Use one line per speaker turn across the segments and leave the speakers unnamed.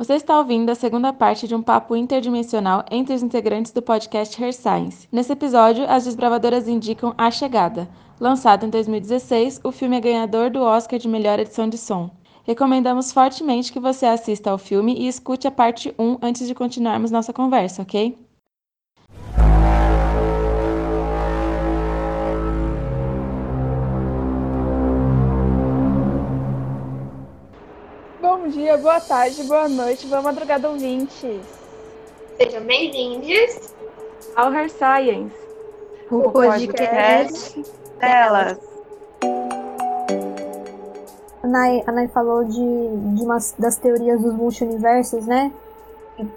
Você está ouvindo a segunda parte de um papo interdimensional entre os integrantes do podcast Her Science. Nesse episódio, as desbravadoras indicam A Chegada. Lançado em 2016, o filme é ganhador do Oscar de melhor edição de som. Recomendamos fortemente que você assista ao filme e escute a parte 1 antes de continuarmos nossa conversa, ok?
Bom dia, boa tarde, boa noite, boa madrugada, ouvintes.
Sejam bem-vindos
ao Her Science,
o, o podcast, podcast delas.
A Nai, a Nai falou de, de umas, das teorias dos multiversos, né?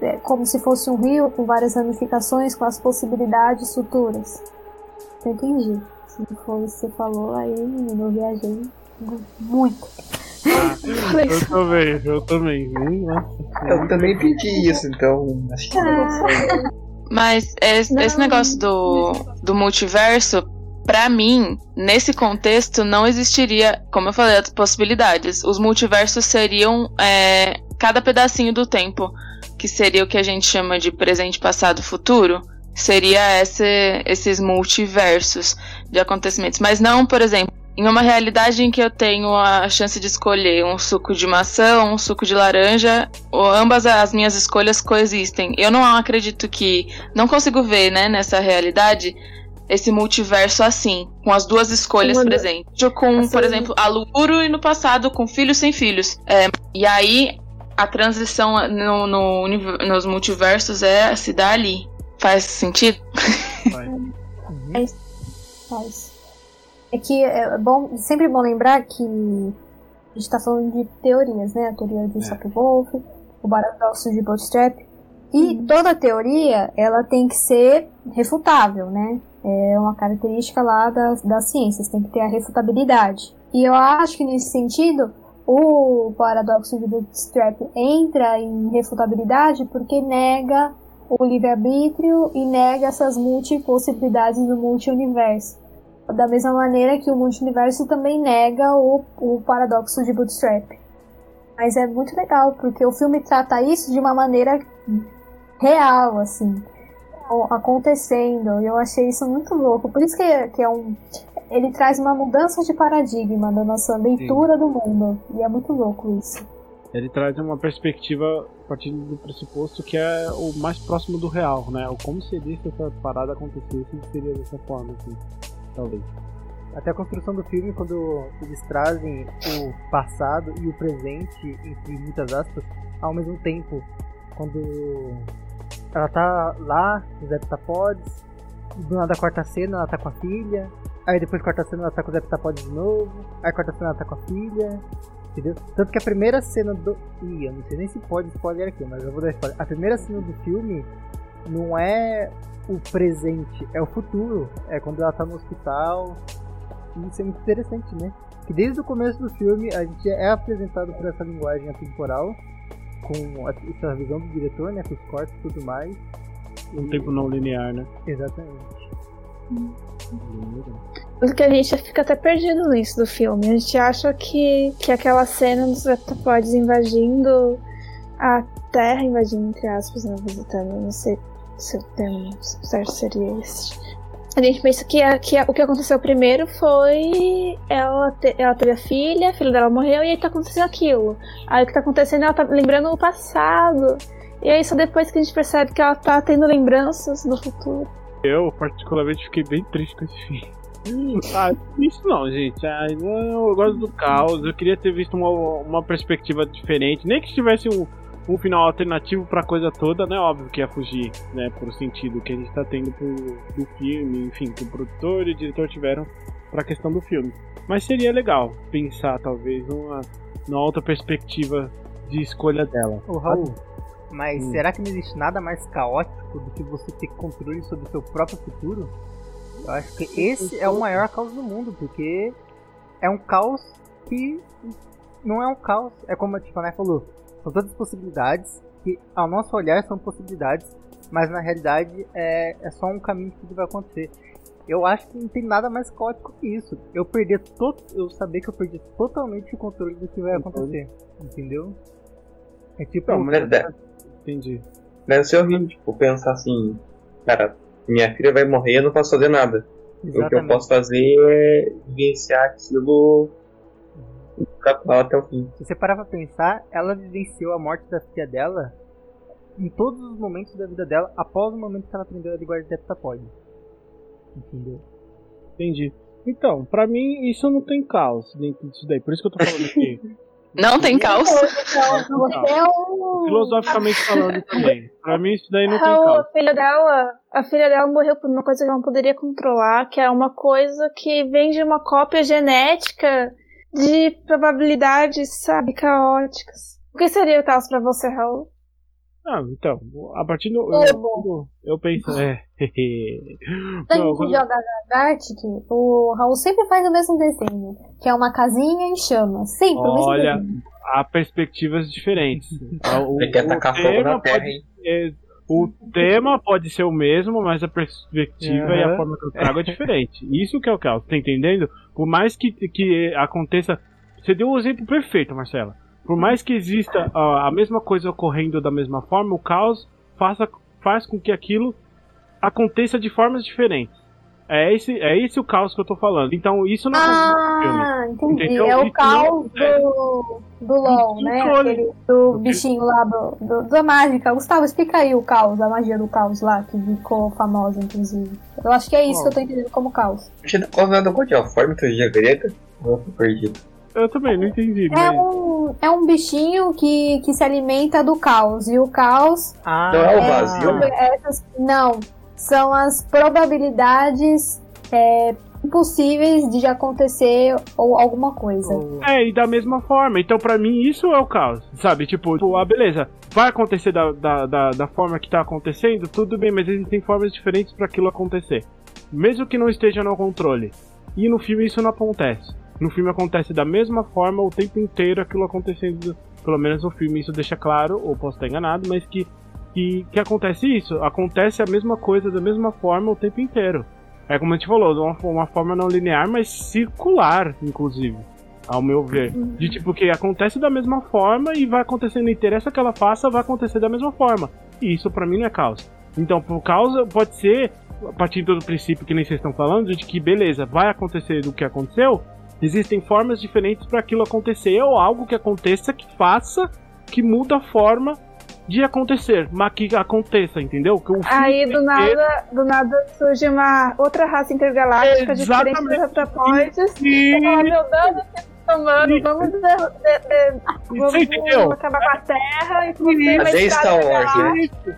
É como se fosse um rio com várias ramificações, com as possibilidades futuras. Eu entendi. Se for isso que você falou, aí eu viajei muito.
Eu também, eu também.
Eu também pedi isso, então acho que
ah. Mas esse, esse negócio do, do multiverso, para mim, nesse contexto, não existiria, como eu falei, as possibilidades. Os multiversos seriam é, cada pedacinho do tempo, que seria o que a gente chama de presente, passado, futuro. Seria esse, esses multiversos de acontecimentos. Mas não, por exemplo, em uma realidade em que eu tenho a chance de escolher um suco de maçã ou um suco de laranja, ou ambas as minhas escolhas coexistem. Eu não acredito que. Não consigo ver, né, nessa realidade, esse multiverso assim, com as duas escolhas uma presentes. Com, assim, por exemplo, a Luro e no passado com filhos sem filhos. É, e aí a transição no, no, nos multiversos é se dá ali. Faz sentido?
Faz. Uhum. Faz. É que é bom, sempre bom lembrar que a gente está falando de teorias, né? A teoria de é. Sapir-Whorf, o paradoxo de Bootstrap. E uhum. toda teoria, ela tem que ser refutável, né? É uma característica lá das, das ciências, tem que ter a refutabilidade. E eu acho que nesse sentido, o paradoxo de Bootstrap entra em refutabilidade porque nega o livre-arbítrio e nega essas multipossibilidades do multiuniverso. Da mesma maneira que o multiverso também nega o, o paradoxo de Bootstrap. Mas é muito legal, porque o filme trata isso de uma maneira real, assim, acontecendo. E eu achei isso muito louco. Por isso que, que é um. Ele traz uma mudança de paradigma da nossa leitura Sim. do mundo. E é muito louco isso.
Ele traz uma perspectiva a partir do pressuposto que é o mais próximo do real, né? O como seria se essa parada acontecesse seria dessa forma, assim talvez.
Até a construção do filme, quando eles trazem o passado e o presente, entre muitas aspas, ao mesmo tempo. Quando ela tá lá, o Zé Tapodes, do nada quarta cena ela tá com a filha, aí depois quarta cena ela tá com o Zé Tapodes de novo, aí quarta cena ela tá com a filha, entendeu? Tanto que a primeira cena do. Ih, eu não sei nem se pode spoiler aqui, mas eu vou dar spoiler. A primeira cena do filme não é o presente, é o futuro. É quando ela tá no hospital. E isso é muito interessante, né? Que desde o começo do filme a gente é apresentado por essa linguagem atemporal, com essa visão do diretor, né? Com os cortes e tudo mais.
Um e... tempo não linear, né?
Exatamente.
Porque a gente fica até perdido nisso do filme. A gente acha que, que aquela cena dos Octopodes invadindo a Terra, invadindo entre aspas, né? Visitando, não sei se o termo seria esse. A gente pensa que, a, que a, o que aconteceu primeiro foi ela, te, ela teve a filha, a filha dela morreu e aí tá acontecendo aquilo. Aí o que tá acontecendo, ela tá lembrando o passado. E aí só depois que a gente percebe que ela tá tendo lembranças do futuro.
Eu, particularmente, fiquei bem triste com esse filme. Ah, isso não, gente. Ah, eu gosto do caos. Eu queria ter visto uma, uma perspectiva diferente. Nem que tivesse um um final alternativo pra coisa toda, né? Óbvio que ia fugir, né? Por sentido que a gente tá tendo pro, do filme, enfim, que o produtor e o diretor tiveram pra questão do filme. Mas seria legal pensar, talvez, numa, numa outra perspectiva de escolha dela.
Raul, mas hum. será que não existe nada mais caótico do que você ter controle sobre o seu próprio futuro? Eu acho que esse é o maior caos do mundo, porque é um caos que não é um caos. É como a Tifané falou, são todas possibilidades que, ao nosso olhar, são possibilidades, mas na realidade é, é só um caminho que tudo vai acontecer. Eu acho que não tem nada mais caótico que isso. Eu perder todo, eu saber que eu perdi totalmente o controle do que vai acontecer, entendeu? É tipo.
Não, mas-
Deve,
Entendi.
deve ser horrível, tipo, pensar assim, cara, minha filha vai morrer e eu não posso fazer nada. O que eu
Exatamente.
posso fazer é vivenciar aquilo ficar com ela até o fim.
Se você parar pra pensar, ela vivenciou a morte da filha dela em todos os momentos da vida dela, após o momento que ela aprendeu a linguagem de heptapode. Entendeu?
Entendi. Então, pra mim, isso não tem caos dentro disso daí. Por isso que eu tô falando aqui.
Não tem caos.
É.
Filosoficamente falando também. Pra mim, isso daí não tem caos.
a filha dela, a filha dela morreu por uma coisa que ela não poderia controlar, que é uma coisa que vem de uma cópia genética de probabilidades, sabe, caóticas. O que seria o caos pra você, Raul?
Ah, então, a partir do.
É
Eu,
bom.
eu penso. É.
A
Não,
gente
quando-
joga Gartic, o Raul sempre faz o mesmo desenho, que é uma casinha em chamas. Sempre o mesmo
Olha,
desenho.
há perspectivas diferentes. O,
Ele quer
o
tacar fogo na terra,
pode
hein?
O tema pode ser o mesmo, mas a perspectiva e a forma que eu trago é diferente. Isso que é o caos, tá entendendo? Por mais que, que aconteça. Você deu o exemplo perfeito, Marcela. Por mais que exista ah, a mesma coisa ocorrendo da mesma forma, o caos faça, faz com que aquilo aconteça de formas diferentes. É esse, é esse o caos que eu tô falando. Então, isso não filme.
Ah, entendi.
Entendeu?
É o caos
é.
do, do LOL, né? Aquele, do bichinho lá do, do- da mágica. Gustavo, explica aí o caos, a magia do caos lá, que ficou famosa, inclusive. Eu acho que é isso que eu tô entendendo como caos.
Qual é o de forma mitologia grega? Eu fui perdido.
Eu também não entendi.
É
mas-
um, é um bichinho que, que se alimenta do caos. E o caos
Ah,
Não é o
é,
vazio?
essas, não, são as probabilidades é, impossíveis de acontecer ou alguma coisa.
É, e da mesma forma. Então, pra mim, isso é o caos. Sabe? Tipo, tipo, ah, beleza. Vai acontecer da, da, da, da forma que tá acontecendo, tudo bem, mas existem formas diferentes pra aquilo acontecer. Mesmo que não esteja no controle. E no filme isso não acontece. No filme acontece da mesma forma o tempo inteiro aquilo acontecendo. Pelo menos no filme isso deixa claro, ou posso estar enganado, mas que, que, que acontece isso. Acontece a mesma coisa da mesma forma o tempo inteiro. É como a gente falou, de uma, uma forma não linear, mas circular, inclusive. Ao meu ver. De tipo, que acontece da mesma forma e vai acontecer, não interessa que ela faça, vai acontecer da mesma forma. E isso pra mim não é caos. Então, por causa, pode ser, a partir do princípio que nem vocês estão falando, de que beleza, vai acontecer do que aconteceu, existem formas diferentes para aquilo acontecer, ou algo que aconteça que faça, que muda a forma de acontecer, mas que aconteça, entendeu? Que o fim
Aí do
é-
nada, do nada surge uma outra raça intergaláctica diferente
Exatamente.
dos tetrapoides.
E-
E meu Deus, estão mano, vamos, de, de, de, vamos,
entendeu?
acabar com a Terra e
é
estar
Star Wars, né?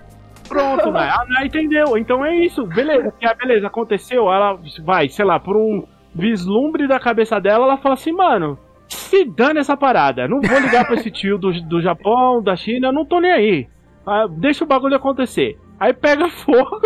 Pronto, né? A Nai entendeu. Então é isso. Beleza. Que a beleza aconteceu. Ela vai, sei lá, por um vislumbre da cabeça dela, ela fala assim, mano. Se dane essa parada. Não vou ligar pra esse tio do, do Japão, da China, não tô nem aí. Ah, deixa o bagulho acontecer. Aí pega fogo,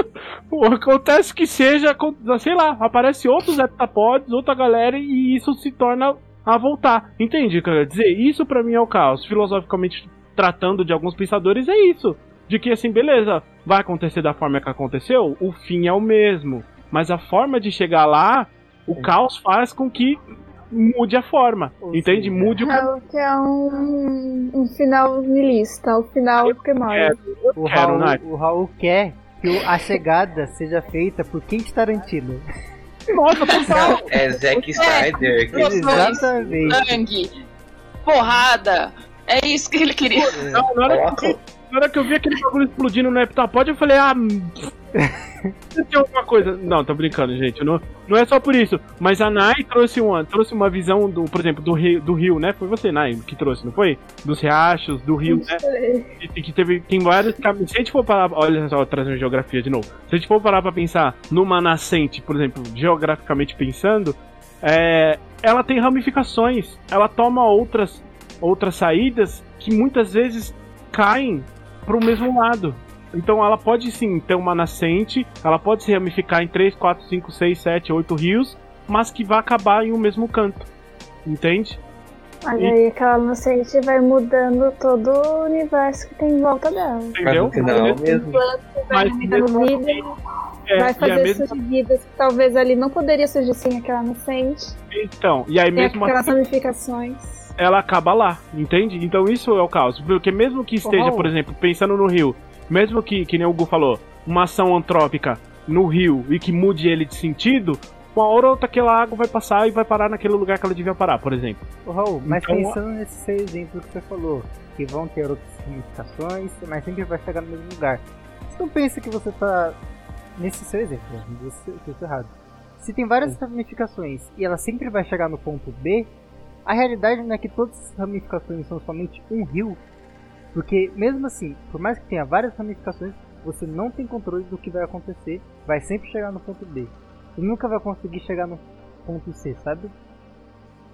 acontece que seja, sei lá, aparece outros heptapods, outra galera e isso se torna a voltar. Entende o que eu quero dizer? Isso pra mim é o caos. Filosoficamente tratando de alguns pensadores, é isso. De que assim, beleza, vai acontecer da forma que aconteceu, o fim é o mesmo. Mas a forma de chegar lá, o caos faz com que mude a forma.
Ou
entende?
seja,
Mude o caminho.
É, que é um, um final nilista, o final primário.
o,
quero,
Raul, o Raul quer que o- a chegada seja feita por Quentin Tarantino.
Nossa, total.
É Zack Snyder. que-
Exatamente.
Sangue, porrada. É isso que ele queria.
Não, na, hora que,
Coloca-
na hora que eu vi aquele bagulho explodindo no heptapod, eu falei, ah. Tem alguma coisa. Não, tô brincando, gente. Não, não é só por isso. Mas a Nai trouxe uma, trouxe uma visão, do, por exemplo, do rio, do rio, né? Foi você, Nai, que trouxe, não foi? Dos riachos, do rio, né? Que, que teve, tem vários caminhos. Se a gente for parar. Olha só, trazendo geografia de novo. Se a gente for parar pra pensar numa nascente, por exemplo, geograficamente pensando, é, ela tem ramificações. Ela toma outras, outras saídas que muitas vezes caem pro mesmo lado. Então ela pode sim ter uma nascente, ela pode se ramificar em 3, 4, 5, 6, 7, 8 rios, mas que vai acabar em um mesmo canto. Entende?
Mas aí aquela nascente vai mudando todo o universo que tem em volta dela.
Mas
Entendeu? Mas-
mesmo.
Vai
Mas
alimentando vida,
é,
vai
e
fazer
mesma-
vidas que talvez ali não poderia surgir sem aquela nascente.
Então, e aí mesmo
aquelas
assim,
ramificações.
ela acaba lá, entende? Então isso é o caos. Porque mesmo que esteja, por exemplo, pensando no rio, mesmo que, que nem o Gu falou, uma ação antrópica no rio e que mude ele de sentido, uma hora ou outra aquela água vai passar e vai parar naquele lugar que ela devia parar, por exemplo.
Ô, Raul, mas
Então-
pensando nesse seu exemplo que você falou, que vão ter outras ramificações, mas sempre vai chegar no mesmo lugar. Você não pensa que você tá. Nesse seu exemplo, né? você, eu tô errado. Se tem várias ramificações e ela sempre vai chegar no ponto B, a realidade não é que todas as ramificações são somente um rio. Porque mesmo assim, por mais que tenha várias ramificações, você não tem controle do que vai acontecer, vai sempre chegar no ponto B. Você nunca vai conseguir chegar no ponto C, sabe?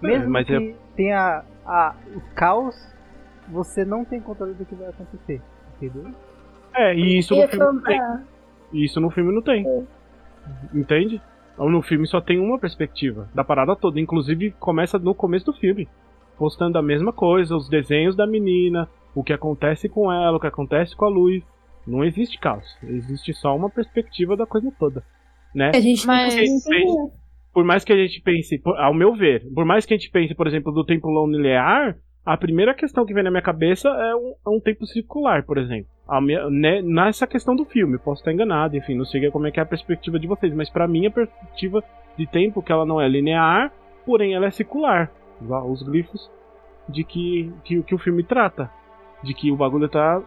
Mesmo
mas
que
é-
tenha a, o caos, você não tem controle do que vai acontecer, entendeu?
É, e isso
E
no
eu
filme não tem. E isso no filme não tem. Entende? Ou No filme só tem uma perspectiva da parada toda. Inclusive, começa no começo do filme. Postando a mesma coisa, os desenhos da menina, o que acontece com ela, o que acontece com a luz. Não existe caos. Existe só uma perspectiva da coisa toda. Né?
a gente
Mas-
entender.
por mais que a gente pense, por- ao meu ver, por mais que a gente pense, por exemplo, do tempo linear, a primeira questão que vem na minha cabeça é um, é um tempo circular, por exemplo. A minha- né, nessa questão do filme, posso estar enganado, enfim, não sei como é que é a perspectiva de vocês, mas pra mim a perspectiva de tempo que ela não é linear, porém ela é circular. Os glifos de que, que, que o filme trata. De que o bagulho tá.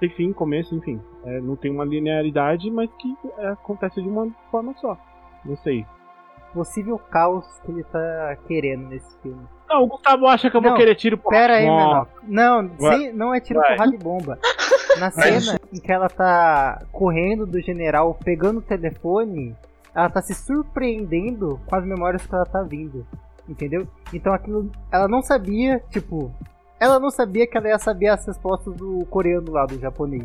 Tem fim, começo, enfim. É, não tem uma linearidade, mas que é, acontece de uma forma só. Não sei.
Possível caos que ele tá querendo nesse filme.
Não, o Gustavo acha que eu vou
Não,
querer tiro por
Pera aí,
Ó,
menor. Não, sem- não é tiro
Vai.
porrada de bomba. Na cena em que ela tá correndo do general, pegando o telefone, ela tá se surpreendendo com as memórias que ela tá vindo. Entendeu? Então aquilo. Ela não sabia, tipo. Ela não sabia que ela ia saber as respostas do coreano lá, do japonês.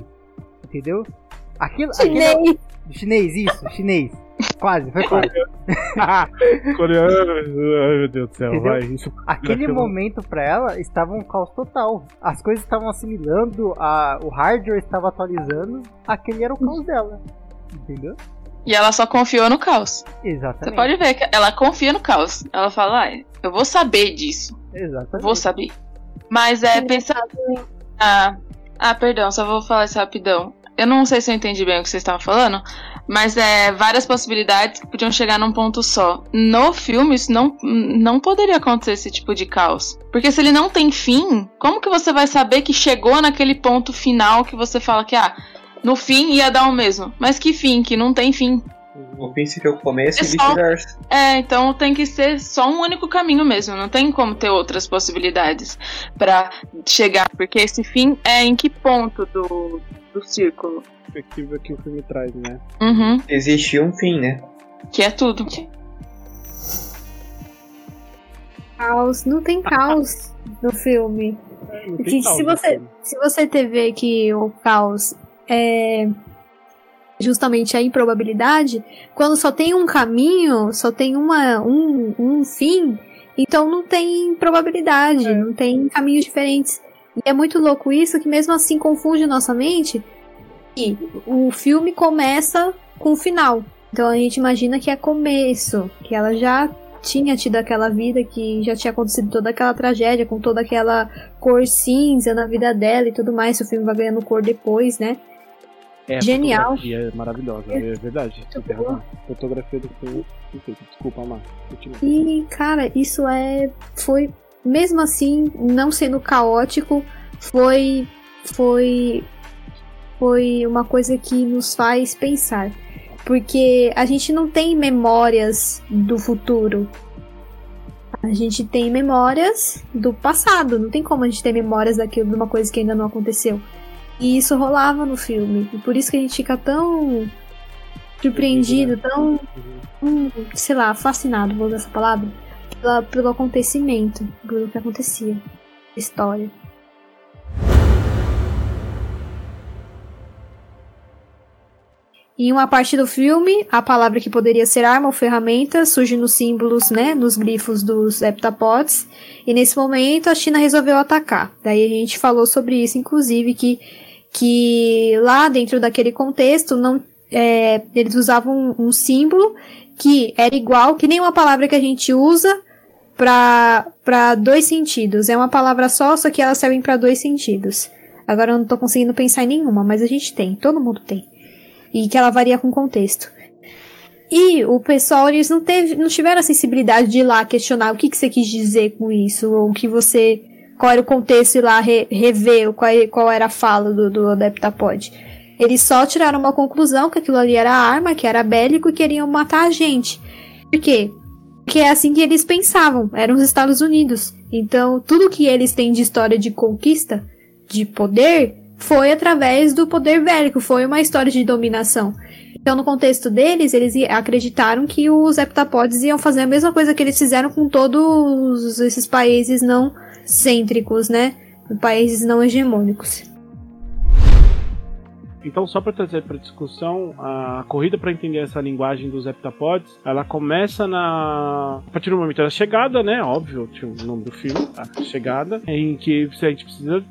Entendeu? Aquilo. aquilo-
Chinês.
chinês, isso, chinês. Quase, foi quase.
Coreano. Ai, meu Deus do céu,
Entendeu?
vai. Isso
Aquele momento pra ela estava um caos total. As coisas estavam assimilando, a, o hardware estava atualizando, aquele era o caos dela. Entendeu?
E ela só confiou no caos. Você
Exatamente.
pode ver que ela confia no caos. Ela fala, ah, eu vou saber disso.
Exatamente.
Vou saber. Mas é pensar. Ah, ah, perdão, só vou falar isso rapidão. Eu não sei se eu entendi bem o que vocês estavam falando, mas é várias possibilidades que podiam chegar num ponto só. No filme, isso não, não poderia acontecer esse tipo de caos. Porque se ele não tem fim, como que você vai saber que chegou naquele ponto final que você fala que, ah, no fim ia dar o mesmo? Mas que fim? Que não tem fim.
O príncipe é o começo e
Pessoal.
vice-versa.
É, então tem que ser só um único caminho mesmo. Não tem como ter outras possibilidades pra chegar. Porque esse fim é em que ponto do, do círculo?
perspectiva que o filme traz, né?
Uhum,
Existe um fim, né?
que é tudo.
Caos. Não tem caos no filme. Que
tem
se você-
filme.
Se você te vê que o caos é justamente a improbabilidade, quando só tem um caminho, só tem uma, um, um fim, então não tem probabilidade, não tem caminhos diferentes. E é muito louco isso, que mesmo assim confunde nossa mente. E o filme começa com o final. Então a gente imagina que é começo, que ela já tinha tido aquela vida, que já tinha acontecido toda aquela tragédia, com toda aquela cor cinza na vida dela e tudo mais. O filme vai ganhando cor depois, né?
É,
Genial.
fotografia é maravilhosa, é verdade. Tem razão. Fotografia do filme. perfeito. Desculpa, Amar.
E, cara, isso é. Foi. Mesmo assim, não sendo caótico, foi. Foi. Foi uma coisa que nos faz pensar. Porque a gente não tem memórias do futuro. A gente tem memórias do passado. Não tem como a gente ter memórias daquilo, de uma coisa que ainda não aconteceu. E isso rolava no filme. E por isso que a gente fica tão surpreendido, tão hum, sei lá, fascinado, vou usar essa palavra, pela- pelo acontecimento, pelo que acontecia. História. Em uma parte do filme, a palavra que poderia ser arma ou ferramenta surge nos símbolos, né, nos grifos dos heptapods. E nesse momento a China resolveu atacar. Daí a gente falou sobre isso, inclusive, que, que lá dentro daquele contexto não, é, eles usavam um, um símbolo que era igual, que nem uma palavra que a gente usa para dois sentidos. É uma palavra só, só que elas servem para dois sentidos. Agora eu não tô conseguindo pensar em nenhuma, mas a gente tem, todo mundo tem. E que ela varia com o contexto. E o pessoal, eles não, teve, não tiveram a sensibilidade de ir lá questionar o que, que você quis dizer com isso, ou o que você. Qual era o contexto e lá re, rever qual, qual era a fala do, do Adeptapod. Eles só tiraram uma conclusão que aquilo ali era arma, que era bélico e queriam matar a gente. Por quê? Porque é assim que eles pensavam, eram os Estados Unidos. Então, tudo que eles têm de história de conquista, de poder, foi através do poder bélico, foi uma história de dominação. Então, no contexto deles, eles acreditaram que os heptapods iam fazer a mesma coisa que eles fizeram com todos esses países não cêntricos, né? Países não hegemônicos.
Então, só para trazer para discussão, a corrida para entender essa linguagem dos heptapods, ela começa na a partir do momento da chegada, né? Óbvio, tinha o nome do filme, a chegada, em que a gente precisa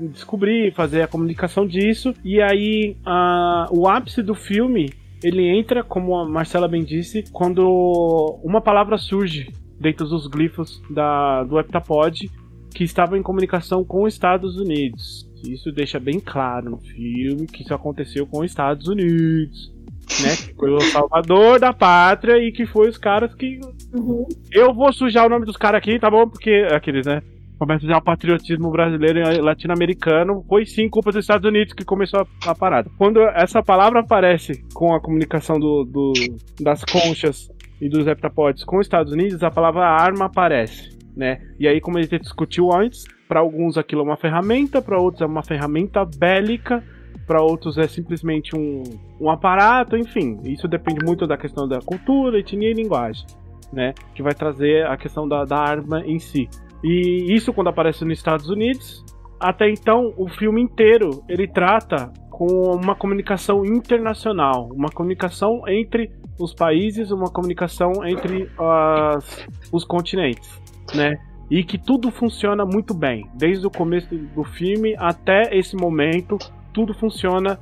descobrir, fazer a comunicação disso. E aí, a, o ápice do filme, ele entra, como a Marcela bem disse, quando uma palavra surge dentro dos glifos da, do heptapod que estava em comunicação com os Estados Unidos. Isso deixa bem claro no filme que isso aconteceu com os Estados Unidos. Né, que foi o salvador da pátria e que foi os caras que. Uhum. Eu vou sujar o nome dos caras aqui, tá bom? Porque. Aqueles, né? começa já o patriotismo brasileiro e latino-americano. Foi sim culpa dos Estados Unidos que começou a, a, parada. Quando essa palavra aparece com a comunicação do, do, das conchas e dos heptapods com os Estados Unidos, a palavra arma aparece. Né? E aí, como a gente discutiu antes, para alguns aquilo é uma ferramenta, para outros é uma ferramenta bélica, para outros é simplesmente um, um aparato, enfim. Isso depende muito da questão da cultura, etnia e linguagem, né? Que vai trazer a questão da, da arma em si. E isso quando aparece nos Estados Unidos. Até então, o filme inteiro ele trata com uma comunicação internacional, uma comunicação entre os países, uma comunicação entre as, os continentes, né? E que tudo funciona muito bem, desde o começo do filme até esse momento, tudo funciona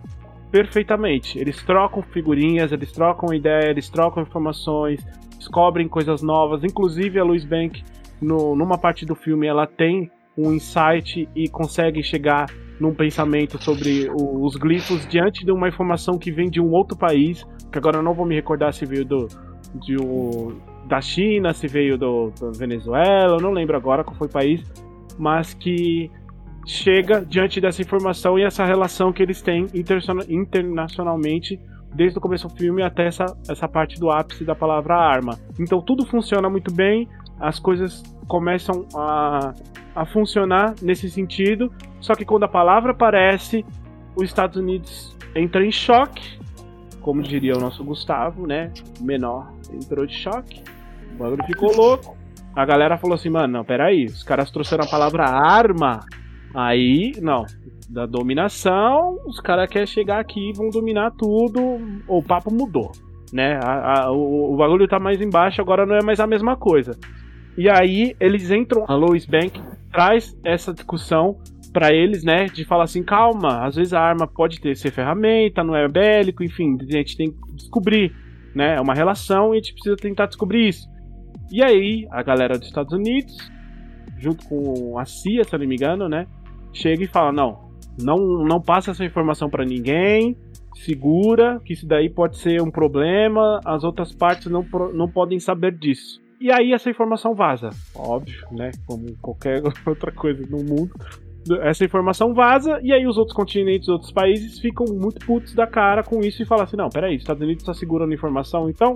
perfeitamente. Eles trocam figurinhas, eles trocam ideias, eles trocam informações, descobrem coisas novas. Inclusive a Louise Bank no, numa parte do filme ela tem um insight e consegue chegar num pensamento sobre o, os glifos diante de uma informação que vem de um outro país, que agora eu não vou me recordar se veio do, de o, da China, se veio do, do Venezuela, eu não lembro agora qual foi o país, mas que chega diante dessa informação e essa relação que eles têm internacionalmente desde o começo do filme até essa, essa parte do ápice da palavra arma. Então tudo funciona muito bem, as coisas começam a, a funcionar nesse sentido. Só que quando a palavra aparece, os Estados Unidos entra em choque, como diria o nosso Gustavo, né? Menor entrou de choque, o bagulho ficou louco. A galera falou assim, mano, não, peraí, os caras trouxeram a palavra arma. Aí, não, da dominação, os caras querem chegar aqui vão dominar tudo, o papo mudou, né? A, a, o, o bagulho tá mais embaixo, agora não é mais a mesma coisa. E aí eles entram, a Lois Bank traz essa discussão para eles, né, de falar assim, calma, às vezes a arma pode ter ser ferramenta, não é bélico, enfim, a gente tem que descobrir, né, é uma relação e a gente precisa tentar descobrir isso. E aí a galera dos Estados Unidos, junto com a CIA, se eu não me engano, né, chega e fala, não, não, não passa essa informação para ninguém, segura, que isso daí pode ser um problema, as outras partes não, não podem saber disso. E aí essa informação vaza. Óbvio, né? Como qualquer outra coisa no mundo. Essa informação vaza e aí os outros continentes, outros países ficam muito putos da cara com isso e falam assim: não, peraí, Estados Unidos está segurando informação, então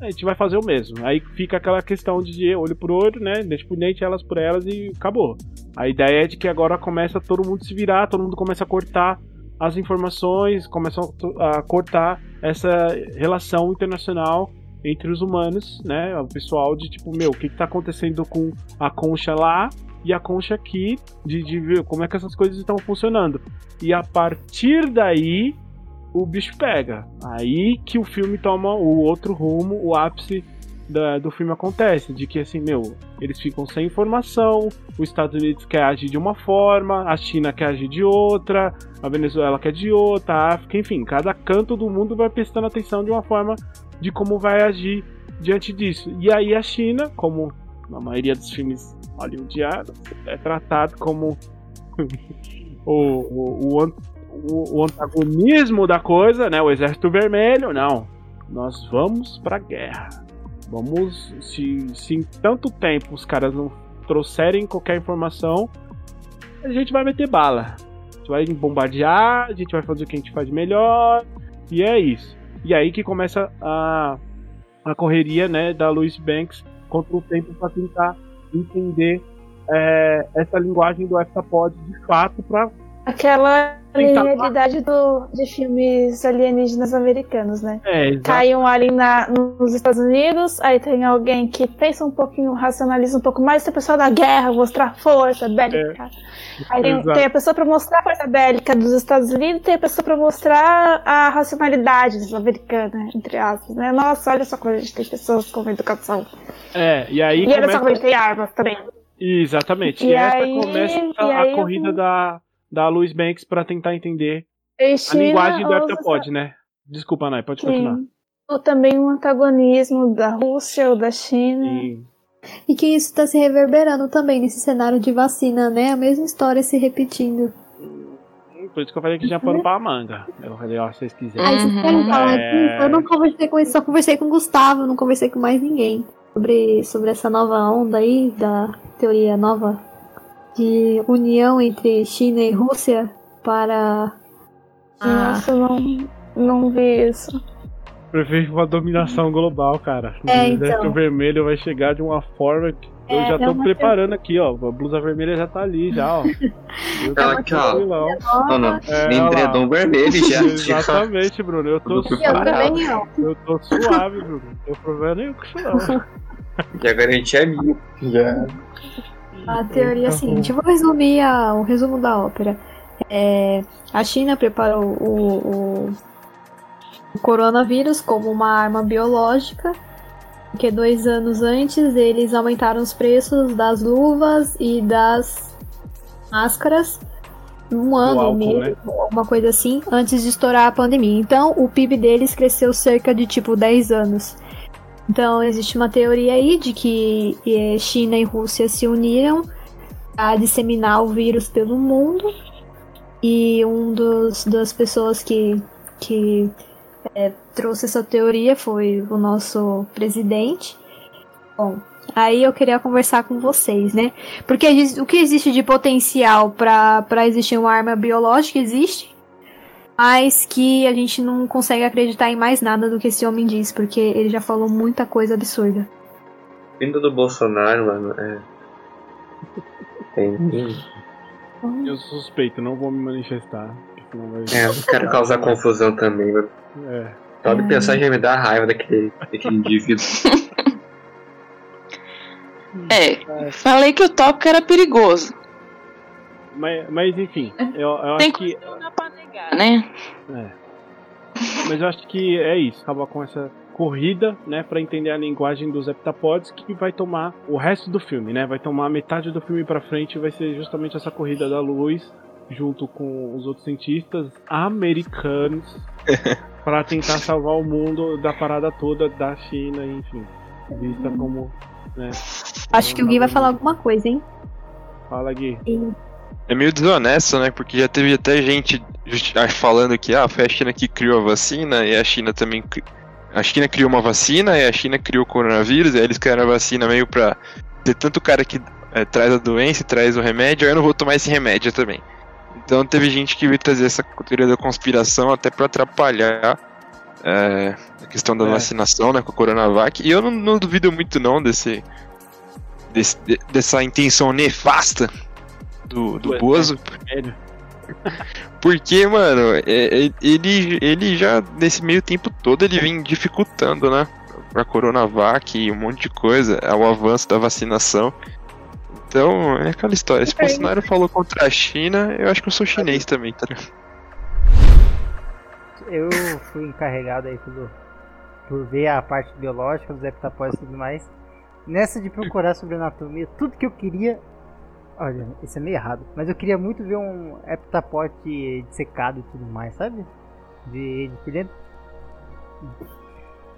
a gente vai fazer o mesmo. Aí fica aquela questão de olho por olho, né? Dente por dente, elas por elas e acabou. A ideia é de que agora começa todo mundo se virar, todo mundo começa a cortar as informações, começa a cortar essa relação internacional entre os humanos, né? O pessoal de tipo, meu, o que, que tá acontecendo com a concha lá e a concha aqui, de, de ver como é que essas coisas estão funcionando. E a partir daí, o bicho pega. Aí que o filme toma o outro rumo, o ápice da, do filme acontece, de que assim, meu, eles ficam sem informação, os Estados Unidos quer agir de uma forma, a China quer agir de outra, a Venezuela quer de outra, a África, enfim, cada canto do mundo vai prestando atenção de uma forma de como vai agir diante disso. E aí a China, como na maioria dos filmes hollywoodianos, é tratado como o, o, o, o, o antagonismo da coisa, né? O Exército Vermelho, não. Nós vamos pra guerra. Vamos. Se, se em tanto tempo os caras não trouxerem qualquer informação, a gente vai meter bala. A gente vai bombardear, a gente vai fazer o que a gente faz melhor. E é isso. E aí que começa a, a correria né, da Louis Banks contra o tempo para tentar entender é, essa linguagem do heptapod de fato para
Aquela realidade do, de filmes alienígenas americanos, né?
É, exato.
Cai um alien na, nos Estados Unidos, aí tem alguém que pensa um pouquinho, racionaliza um pouco mais, tem a pessoa da guerra, mostrar força bélica. Aí tem, tem a pessoa pra mostrar a força bélica dos Estados Unidos, tem a pessoa pra mostrar a racionalidade americana, entre aspas, né? Nossa, olha só como a gente tem pessoas com educação.
É, e aí
E olha
começa...
só como a gente tem armas também.
Exatamente. E,
E
essa
aí-
começa
e
a,
aí
a corrida
eu-
da, da Louis Banks para tentar entender a linguagem do heptapod, né? Desculpa, Nai, pode continuar.
Sim. Ou também um antagonismo da Rússia ou da China.
Sim.
E que isso tá se reverberando também nesse cenário de vacina, né? A mesma história se repetindo.
Por isso que eu falei que tinha pano pra manga. Eu falei, ó, se vocês quiserem.
Aí vocês querem falar
É.
Eu não conversei com isso, só conversei com o Gustavo, não conversei com mais ninguém. Sobre, sobre essa nova onda aí, da teoria nova de união entre China e Rússia para. a-
Nossa, eu não, não vi isso.
Prefiro uma dominação global, cara.
É,
o exército
então.
vermelho vai chegar de uma forma que eu
É,
já
é
tô
uma
preparando aqui, ó. A blusa vermelha já tá ali, já, ó. Eu
Ela aqui, ó. Não, não.
É,
edredom vermelho já. já.
Exatamente, Bruno. Eu tô
Eu
Eu
suave.
também não.
Eu tô suave, Bruno. Não tem problema nenhum com isso, não.
Já garantia é minha. Já.
A teoria é seguinte, vou resumir a- o resumo da ópera. É, a China preparou o, o- o coronavírus como uma arma biológica, porque dois anos antes eles aumentaram os preços das luvas e das máscaras um ano
álcool,
mesmo,
né?
alguma coisa assim, antes de estourar a pandemia. Então o PIB deles cresceu cerca de tipo 10 anos. Então existe uma teoria aí de que eh, China e Rússia se uniram a disseminar o vírus pelo mundo e um dos das pessoas que que eh, trouxe essa teoria foi o nosso presidente. Bom, aí eu queria conversar com vocês, né? Porque o que existe de potencial para existir uma arma biológica existe, mas que a gente não consegue acreditar em mais nada do que esse homem diz, porque ele já falou muita coisa absurda.
Vindo do Bolsonaro, mano, é. Tem.
Eu suspeito, não vou me manifestar. vai...
É, não quero causar confusão também, mano.
É.
Só de pensar já me dá raiva daquele, daquele indivíduo.
É, falei que o tópico era perigoso.
Mas, mas enfim, eu, eu
Tem
acho que.
Negar, né?
É. Mas eu acho que é isso. Acaba com essa corrida, né, para entender a linguagem dos heptapods que vai tomar o resto do filme, né? Vai tomar metade do filme para frente, vai ser justamente essa corrida da luz junto com os outros cientistas americanos para tentar salvar o mundo da parada toda da China, enfim, vista como, né?
Acho que o Gui vai falar alguma coisa, hein?
Fala Gui.
É meio desonesto, né? Porque já teve até gente ah, falando que ah, foi a China que criou a vacina e a China também. cri- A China criou uma vacina e a China criou o coronavírus, e aí eles criaram a vacina meio pra ter tanto cara que eh, traz a doença e traz o remédio, aí eu não vou tomar esse remédio também. Então teve gente que veio trazer essa teoria da conspiração até pra atrapalhar eh, a questão da
É.
vacinação, né, com a Coronavac. E eu não, não duvido muito não desse, desse- de- dessa intenção nefasta do, do
Do
Bozo.
Vermelho.
Porque, mano, é- é- ele, ele já, nesse meio tempo todo, ele vem dificultando, né? A Coronavac e um monte de coisa, é o avanço da vacinação. Então, é aquela história. Se Bolsonaro falou contra a China, eu acho que eu sou chinês também, tá ligado?
Eu fui encarregado aí pelo, por ver a parte biológica dos heptapóides e tudo mais. Nessa de procurar sobre anatomia, tudo que eu queria. Olha, isso é meio errado. Mas eu queria muito ver um heptapote dissecado e tudo mais, sabe? De, de por dentro.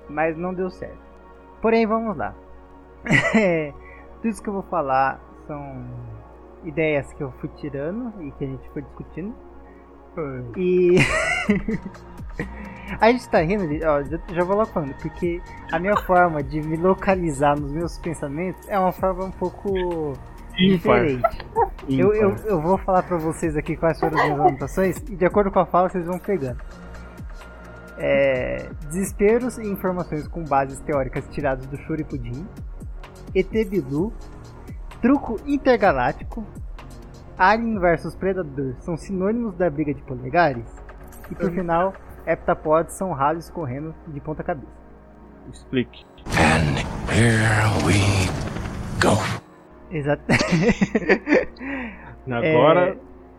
Mas não deu certo. Porém, vamos lá. tudo isso que eu vou falar são ideias que eu fui tirando e que a gente foi discutindo. E. a gente tá rindo, ó, já, já vou lá falando, porque a minha forma de me localizar nos meus pensamentos é uma forma um pouco diferente. Eu, eu, eu vou falar pra vocês aqui quais foram as minhas anotações e de acordo com a fala vocês vão pegando. É, desesperos e informações com bases teóricas tiradas do Shuripudim, ET Bilu, truco intergaláctico, Alien vs Predador são sinônimos da briga de polegares, e por final, heptapods são ralos correndo de ponta cabeça.
Explique.
And here we go.
Exato.
Agora,
É.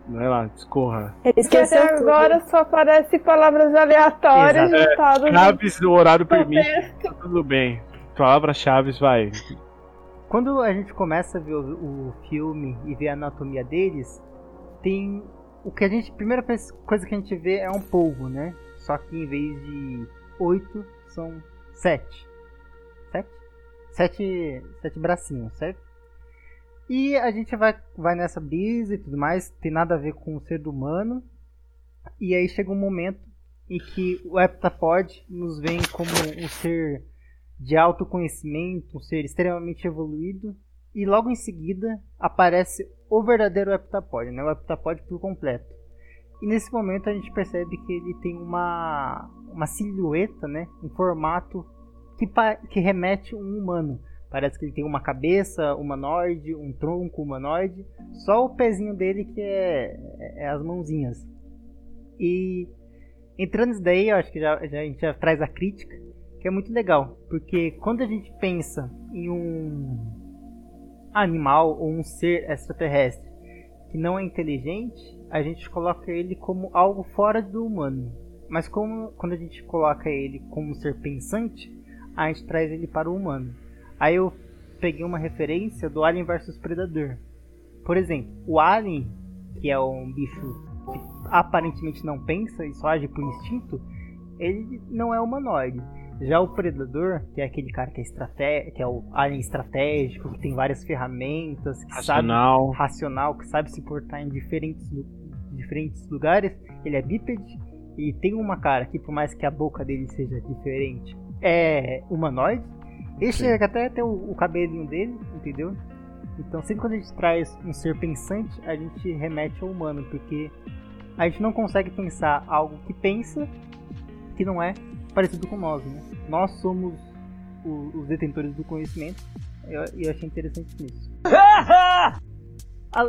vai lá, discorra.
Esqueceu
até
tudo.
agora só aparece palavras aleatórias juntadas no
Chaves, o horário permite,
contexto.
tudo bem. Palavras-chave, vai.
Quando a gente começa a ver o, o filme e ver a anatomia deles, tem o que a gente primeira coisa que a gente vê é um polvo, né? Só que em vez de oito são sete, sete, sete, sete bracinhos, certo? E a gente vai vai nessa brisa e tudo mais, tem nada a ver com o ser humano. E aí chega um momento em que o heptapod nos vem como um ser de autoconhecimento, um ser extremamente evoluído, e logo em seguida aparece o verdadeiro heptapod, né? o heptapod por completo. E nesse momento a gente percebe que ele tem uma, uma silhueta, né? um formato que, que remete a um humano. Parece que ele tem uma cabeça humanoide, um tronco humanoide, só o pezinho dele que é, é as mãozinhas. E entrando nisso daí, eu acho que já, já- a gente já traz a crítica, que é muito legal, porque quando a gente pensa em um animal ou um ser extraterrestre que não é inteligente, a gente coloca ele como algo fora do humano. Mas como quando a gente coloca ele como um ser pensante, a gente traz ele para o humano. Aí eu peguei uma referência do Alien vs Predador. Por exemplo, o Alien, que é um bicho que aparentemente não pensa e só age por instinto, ele não é humanoide. Já o predador, que é aquele cara que é, estrate... que é o alien estratégico, que tem várias ferramentas, que
Racional.
sabe racional, que sabe se portar em diferentes, diferentes lugares, ele é bípede e tem uma cara que por mais que a boca dele seja diferente, é humanoide. Ele chega até a ter o, o cabelinho dele, entendeu? Então sempre quando a gente traz um ser pensante, a gente remete ao humano, porque a gente não consegue pensar algo que pensa que não é parecido com nós, né? Nós somos o- os detentores do conhecimento e eu, eu achei interessante isso.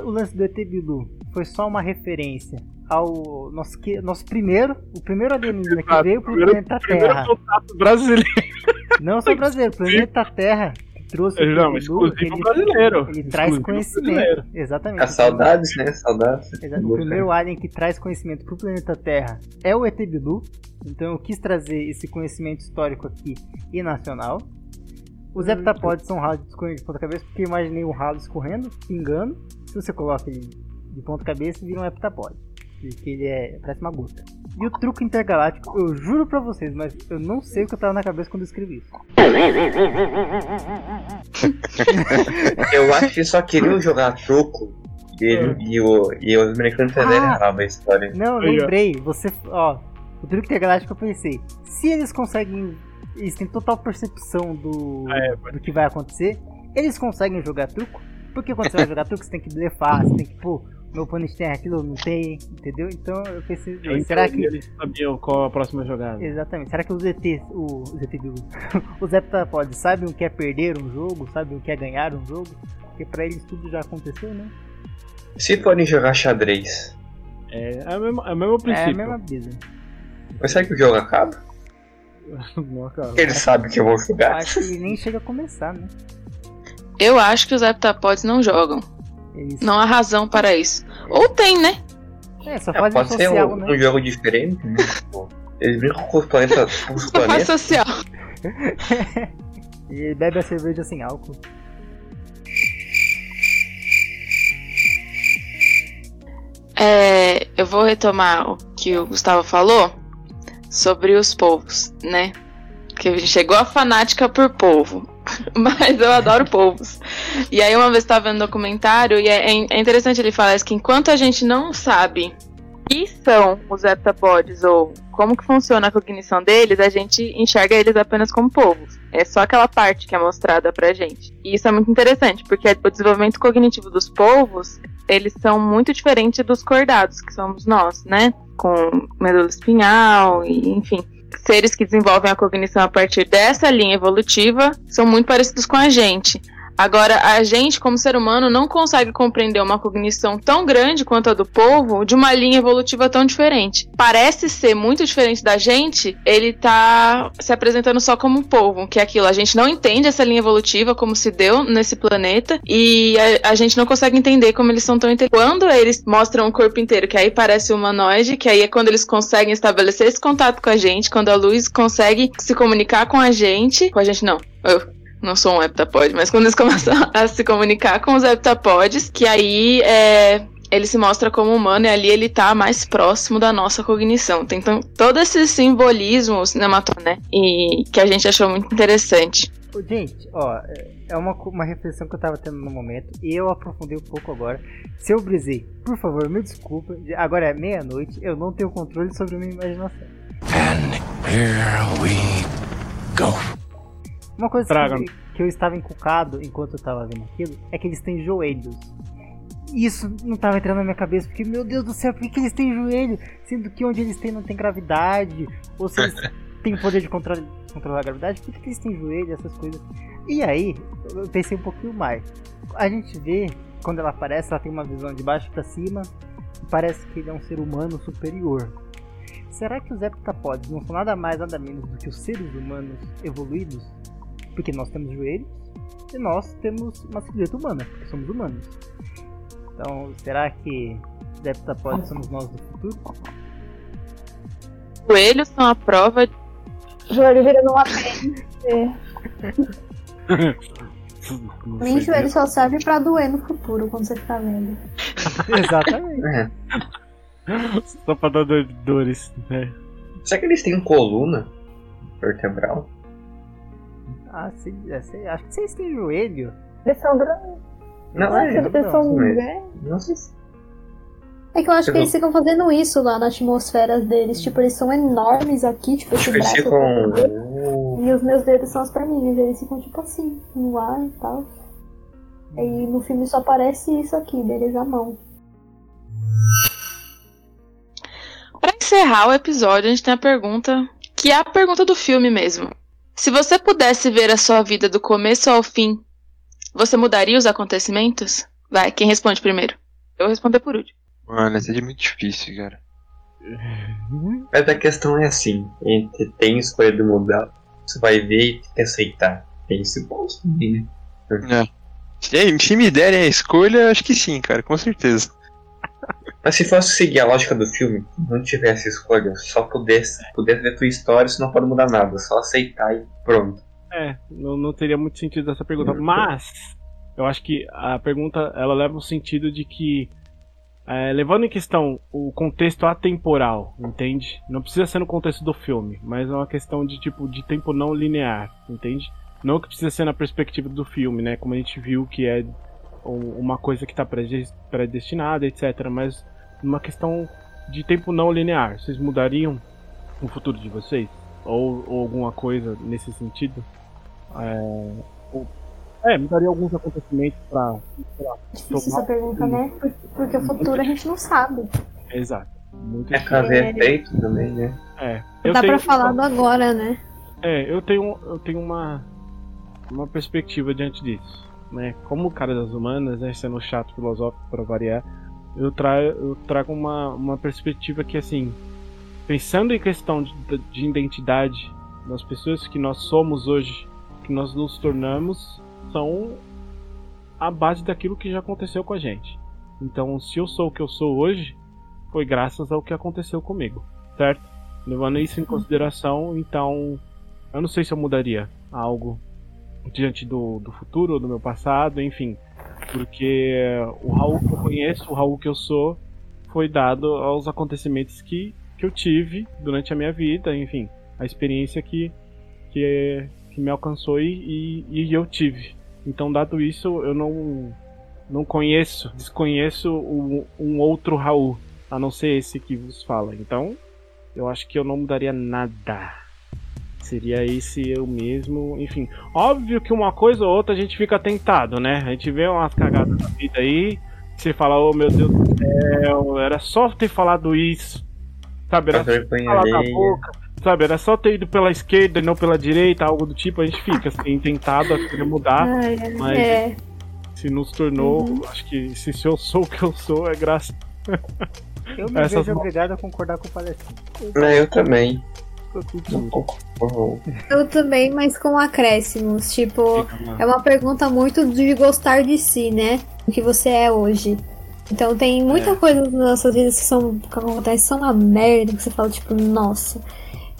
O lance do ET Bilu foi só uma referência ao nosso, que, nosso primeiro, o primeiro alienígena que veio pro
primeiro-
planeta
Primeiro
Terra.
contato brasileiro.
Não só brasileiro, planeta Terra trouxe o
Não,
Bilu,
exclusivo
ele,
brasileiro.
ele traz conhecimento.
brasileiro.
Exatamente.
As saudades, né? Saudades.
Exato. O primeiro alien que traz conhecimento pro planeta Terra é o ET Bilu. Então eu quis trazer esse conhecimento histórico aqui e nacional. Os heptapods são ralos de escorrendo de ponta cabeça porque eu imaginei um ralo escorrendo, pingando. Se você coloca ele de ponta cabeça, vira um heptapod. Porque ele é, parece uma gota. E o truque intergaláctico, eu juro pra vocês, mas eu não sei o que eu tava na cabeça quando eu escrevi isso.
Eu acho que só queriam jogar truco e, ele, e, o, e os americanos entenderem
Ah.
errado a história.
Não, lembrei. Você, ó, o truque intergaláctico eu pensei. Se eles conseguem, eles têm total percepção do,
É,
do que vai acontecer, eles conseguem jogar truco. Porque quando você vai jogar truco, você tem que blefar, você tem que, pô, meu tem aquilo, não tem, entendeu? Então eu pensei,
Então,
será que.
Eles sabiam qual a próxima jogada.
Exatamente. Será que os ETs, o, os ET do, os heptapods sabem o que é perder um jogo, sabem o que é ganhar um jogo? Porque pra eles tudo já aconteceu, né?
Se forem jogar xadrez,
É, é, o mesmo, é o mesmo
É a
princípio.
mesma brisa.
mas será que o jogo acaba?
Não, cara.
Eles sabem que eu vou
Eu
jogar.
acho que nem chega a começar, né?
Eu acho que os heptapods não jogam.
Eles,
Não há razão para isso. Ou tem, né?
É, só
É,
fazem
pode ser
social,
um,
né?
um jogo diferente, né? Eles brincam com os planetas. Com os
Só faz
planetas.
social.
E bebe a cerveja sem álcool.
É, eu vou retomar o que o Gustavo falou sobre os povos, né? Que a gente chegou a fanática por povo. mas eu adoro povos. E aí uma vez estava vendo um documentário e é, é interessante ele falar isso, que enquanto a gente não sabe que são os heptapods ou como que funciona a cognição deles, a gente enxerga eles apenas como povos. É só aquela parte que é mostrada pra gente. E isso é muito interessante, porque o desenvolvimento cognitivo dos povos, eles são muito diferentes dos cordados, que somos nós, né? Com medula espinhal e enfim seres que desenvolvem a cognição a partir dessa linha evolutiva são muito parecidos com a gente. Agora, a gente, como ser humano, não consegue compreender uma cognição tão grande quanto a do povo de uma linha evolutiva tão diferente. Parece ser muito diferente da gente, ele tá se apresentando só como um povo, que é aquilo. A gente não entende essa linha evolutiva, como se deu nesse planeta, e a, a gente não consegue entender como eles são tão inteligentes. Quando eles mostram o corpo inteiro, que aí parece humanoide, que aí é quando eles conseguem estabelecer esse contato com a gente, quando a luz consegue se comunicar com a gente. Com a gente, não. Eu não sou um heptapod, mas quando eles começam a se comunicar com os heptapods, que aí é, ele se mostra como humano e ali ele tá mais próximo da nossa cognição. Tem então, todo esse simbolismo cinematográfico, né? E que a gente achou muito interessante.
Gente, ó, é uma, uma reflexão que eu tava tendo no momento e eu aprofundei um pouco agora. Se eu brisei, por favor, me desculpa. Agora é meia-noite, eu não tenho controle sobre a minha imaginação.
And here we go.
Uma coisa que, que, eu estava encucado enquanto eu estava vendo aquilo é que eles têm joelhos. Isso não estava entrando na minha cabeça, porque, meu Deus do céu, por que, eles têm joelho? Sendo que onde eles têm não tem gravidade, ou se eles têm poder de controlar, controlar a gravidade, por que, que eles têm joelho, essas coisas. E aí, eu pensei um pouquinho mais. A gente vê, quando ela aparece, ela tem uma visão de baixo para cima, e parece que ele é um ser humano superior. Será que os heptapods não são nada mais, nada menos do que os seres humanos evoluídos? Porque nós temos joelhos e nós temos uma silhueta humana, porque somos humanos. Então, será que Deptapod somos nós do futuro?
Joelhos são a prova de.
Joelho virando uma.
Nem joelho só serve pra doer no futuro quando você ficar velho.
Exatamente. É.
Só pra dar dores, né?
Será que eles têm coluna vertebral?
Ah, sim, é, sim, acho que vocês têm joelho.
Eles são grandes.
Não, é,
eles são grandes.
É que eu acho que eles ficam fazendo isso lá nas atmosferas deles. Tipo, eles são enormes aqui, tipo, esse braço. Ficam... E os meus dedos são as perninhas. Eles ficam, tipo assim, no ar e tal. E no filme só aparece isso aqui, deles à mão.
Pra encerrar o episódio, a gente tem a pergunta, que é a pergunta do filme mesmo. Se você pudesse ver a sua vida do começo ao fim, você mudaria os acontecimentos? Vai, quem responde primeiro? Eu vou responder por último.
Mano, isso é muito difícil, cara.
Mas a questão é assim: entre tem escolha de mudar, você vai ver e tem que aceitar. Tem esse também,
né? É. Se me derem a escolha, acho que sim, cara, com certeza.
Mas se fosse seguir a lógica do filme, não tivesse escolha, só pudesse, pudesse ver tua história, isso não pode mudar nada, só aceitar e pronto.
É, não, não teria muito sentido essa pergunta. Mas eu acho que a pergunta ela leva o sentido de que é, levando em questão o contexto atemporal, entende? Não precisa ser no contexto do filme, mas é uma questão de tipo de tempo não linear, entende? Não que precisa ser na perspectiva do filme, né? Como a gente viu que é uma coisa que está predestinada, etc. Mas uma questão de tempo não linear. Vocês mudariam o futuro de vocês? Ou, ou alguma coisa nesse sentido? É, ou, é, mudaria alguns acontecimentos pra.
pra Difícil essa pergunta, né? Porque o futuro a gente não sabe.
Exato. Muito
é caso é feito também, né?
É.
Dá tenho, pra falar do agora, né?
É, eu tenho, eu tenho uma, uma perspectiva diante disso né, como cara das humanas, né, sendo chato filosófico para variar, eu, tra eu trago uma, uma perspectiva que, assim, pensando em questão de, de identidade, das pessoas que nós somos hoje, que nós nos tornamos, são a base daquilo que já aconteceu com a gente. Então, se eu sou o que eu sou hoje, foi graças ao que aconteceu comigo, certo? Levando isso em consideração, então, eu não sei se eu mudaria algo diante do, do futuro do meu passado, enfim. Porque o Raul que eu conheço, o Raul que eu sou, foi dado aos acontecimentos que, que eu tive durante a minha vida, enfim, a experiência que, que, que me alcançou e, e, e eu tive. Então, dado isso, eu não, não conheço, desconheço um, um outro Raul, a não ser esse que vos fala. Então, eu acho que eu não mudaria nada. Seria esse eu mesmo, enfim. Óbvio que uma coisa ou outra a gente fica tentado, né? A gente vê umas cagadas da vida aí, você fala, oh meu Deus do céu, era só ter falado isso. Sabe, era só ter falado boca. Sabe, era só ter ido pela esquerda e não pela direita, algo do tipo, a gente fica assim, tentado a querer mudar.
Ai,
mas
é.
se nos tornou,
Uhum.
acho que se, se eu sou o que eu sou, é graças.
Eu me
Essas
vejo
mo-
obrigado a concordar com o palestrinho.
É, eu também.
Eu
também, mas com acréscimos. Tipo, é uma pergunta muito de gostar de si, né? O que você é hoje. Então tem muita
É.
coisa nas nossas vidas que são que acontece são uma merda que você fala, tipo, nossa,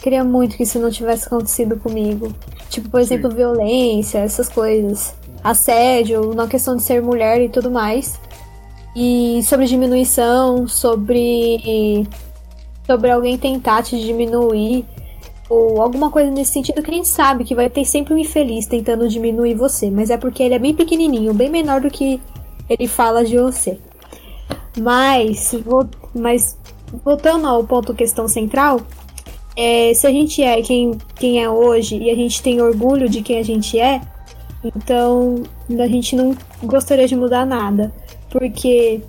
queria muito que isso não tivesse acontecido comigo. Tipo, por exemplo, violência, essas coisas. Assédio, na questão de ser mulher e tudo mais. E sobre diminuição, sobre. sobre alguém tentar te diminuir ou alguma coisa nesse sentido que a gente sabe que vai ter sempre um infeliz tentando diminuir você, mas é porque ele é bem pequenininho, bem menor do que ele fala de você. Mas, vo- mas voltando ao ponto questão central, é, se a gente é quem, quem é hoje e a gente tem orgulho de quem a gente é, então a gente não gostaria de mudar nada, porque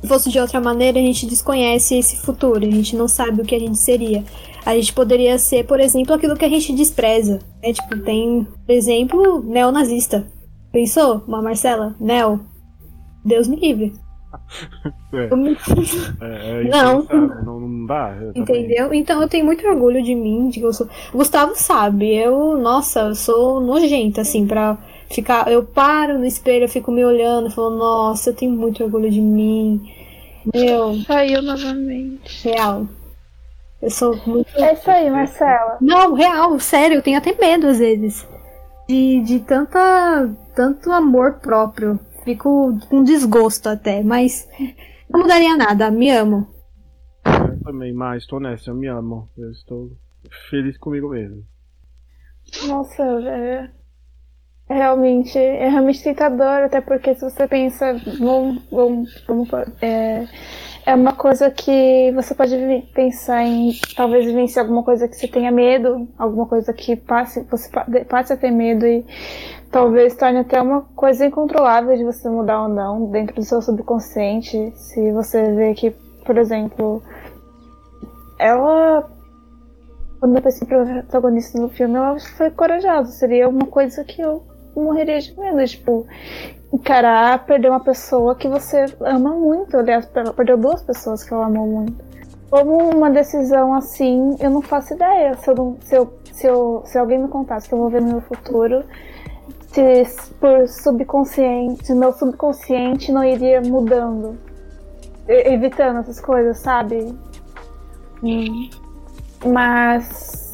se fosse de outra maneira, a gente desconhece esse futuro, a gente não sabe o que a gente seria. A gente poderia ser, por exemplo, aquilo que a gente despreza. Né? Tipo, tem, por exemplo, neonazista. Pensou? Uma Marcela? Neo? Deus me livre.
É,
me-
é, é
Não.
não, não dá. eu também.
Entendeu? Então eu tenho muito orgulho de mim, de que eu sou. Gustavo sabe, eu, nossa, eu sou nojenta, assim, pra ficar. Eu paro no espelho, eu fico me olhando, falo, nossa, eu tenho muito orgulho de mim. Meu,
Saiu novamente.
real. Eu sou muito.
É isso aí, Marcela.
Não, real, sério, eu tenho até medo às vezes. De, de tanta, tanto amor próprio. Fico com desgosto até, mas não mudaria nada, me amo.
Eu também, mas estou nessa, eu me amo. Eu estou feliz comigo mesmo.
Nossa, é, é realmente, é realmente tentador, até porque se você pensa, vamos, vamos, vamos, é, é uma coisa que você pode pensar em talvez vivenciar alguma coisa que você tenha medo, alguma coisa que passe, você passe a ter medo e talvez torne até uma coisa incontrolável de você mudar ou não dentro do seu subconsciente. Se você vê que, por exemplo, ela quando eu pensei protagonista no filme, ela foi corajosa. Seria uma coisa que eu morreria de medo. Tipo, encarar perder uma pessoa que você ama muito. Aliás, perdeu duas pessoas que ela amou muito. Como uma decisão assim, eu não faço ideia. Se, eu não- se, eu, se, eu, se alguém me contasse que eu vou ver no meu futuro, se por subconsciente, se meu subconsciente não iria mudando, evitando essas coisas, sabe? Hum. Mas